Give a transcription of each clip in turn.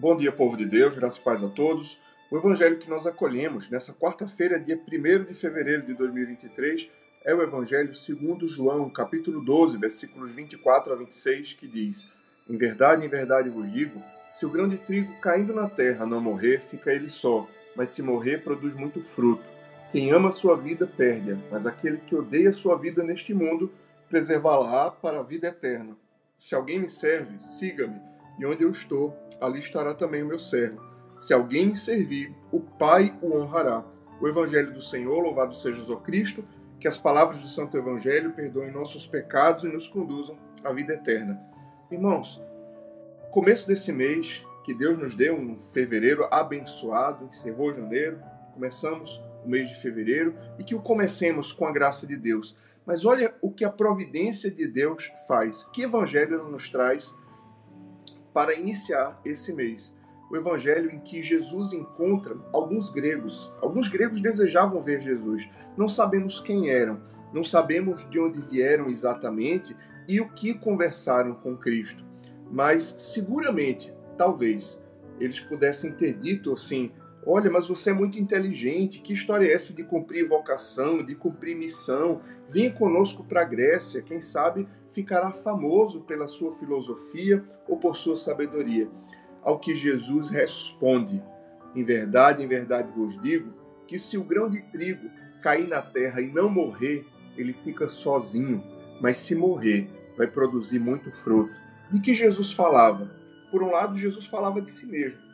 Bom dia, povo de Deus, graças e paz a todos. O evangelho que nós acolhemos nessa quarta-feira, dia 1 de fevereiro de 2023, é o evangelho segundo João, capítulo 12, versículos 24 a 26, que diz: Em verdade, em verdade vos digo, se o grão de trigo caindo na terra não morrer, fica ele só, mas se morrer, produz muito fruto. Quem ama a sua vida, perde-a, mas aquele que odeia a sua vida neste mundo, preservá-la para a vida eterna. Se alguém me serve, siga-me, e onde eu estou, ali estará também o meu servo. Se alguém me servir, o Pai o honrará. O Evangelho do Senhor, louvado seja Jesus Cristo, que as palavras do Santo Evangelho perdoem nossos pecados e nos conduzam à vida eterna. Irmãos, começo desse mês, que Deus nos deu um fevereiro abençoado, encerrou janeiro, começamos o mês de fevereiro e que o comecemos com a graça de Deus. Mas olha o que a providência de Deus faz. Que evangelho nos traz para iniciar esse mês. O evangelho em que Jesus encontra alguns gregos. Alguns gregos desejavam ver Jesus. Não sabemos quem eram, não sabemos de onde vieram exatamente e o que conversaram com Cristo. Mas seguramente, talvez, eles pudessem ter dito assim: Olha, mas você é muito inteligente. Que história é essa de cumprir vocação, de cumprir missão? Venha conosco para a Grécia. Quem sabe ficará famoso pela sua filosofia ou por sua sabedoria. Ao que Jesus responde: Em verdade, em verdade vos digo que se o grão de trigo cair na terra e não morrer, ele fica sozinho, mas se morrer, vai produzir muito fruto. De que Jesus falava? Por um lado, Jesus falava de si mesmo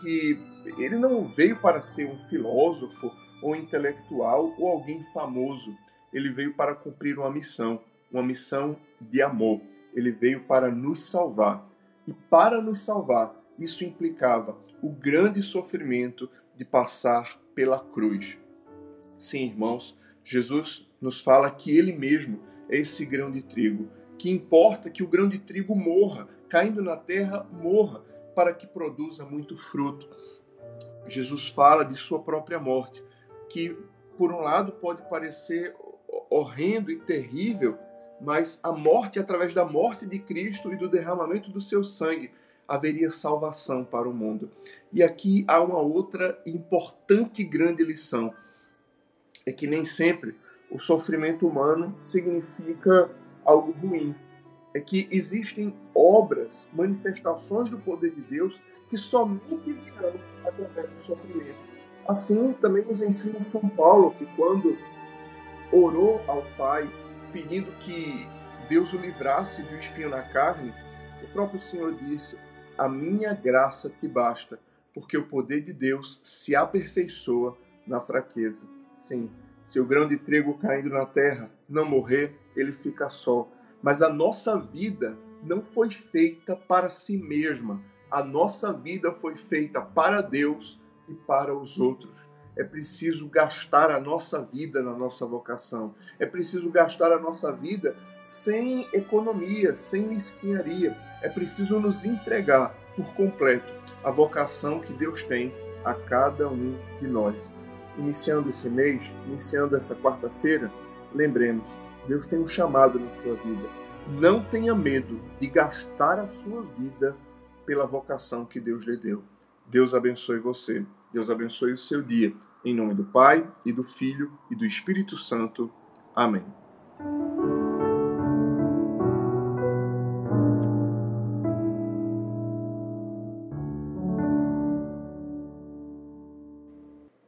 que ele não veio para ser um filósofo ou intelectual ou alguém famoso. Ele veio para cumprir uma missão, uma missão de amor. Ele veio para nos salvar. E para nos salvar, isso implicava o grande sofrimento de passar pela cruz. Sim, irmãos, Jesus nos fala que ele mesmo é esse grão de trigo, que importa que o grão de trigo morra, caindo na terra, morra, para que produza muito fruto. Jesus fala de sua própria morte, que por um lado pode parecer horrendo e terrível, mas a morte, através da morte de Cristo e do derramamento do seu sangue, haveria salvação para o mundo. E aqui há uma outra importante e grande lição: é que nem sempre o sofrimento humano significa algo ruim é que existem obras, manifestações do poder de Deus que somente virão através do sofrimento. Assim também nos ensina São Paulo que quando orou ao Pai pedindo que Deus o livrasse do espinho na carne, o próprio Senhor disse: "A minha graça te basta, porque o poder de Deus se aperfeiçoa na fraqueza." Sim, se o grão de trigo caindo na terra não morrer, ele fica só mas a nossa vida não foi feita para si mesma. A nossa vida foi feita para Deus e para os outros. É preciso gastar a nossa vida na nossa vocação. É preciso gastar a nossa vida sem economia, sem mesquinharia. É preciso nos entregar por completo a vocação que Deus tem a cada um de nós. Iniciando esse mês, iniciando essa quarta-feira, lembremos Deus tem um chamado na sua vida. Não tenha medo de gastar a sua vida pela vocação que Deus lhe deu. Deus abençoe você. Deus abençoe o seu dia. Em nome do Pai, e do Filho, e do Espírito Santo. Amém.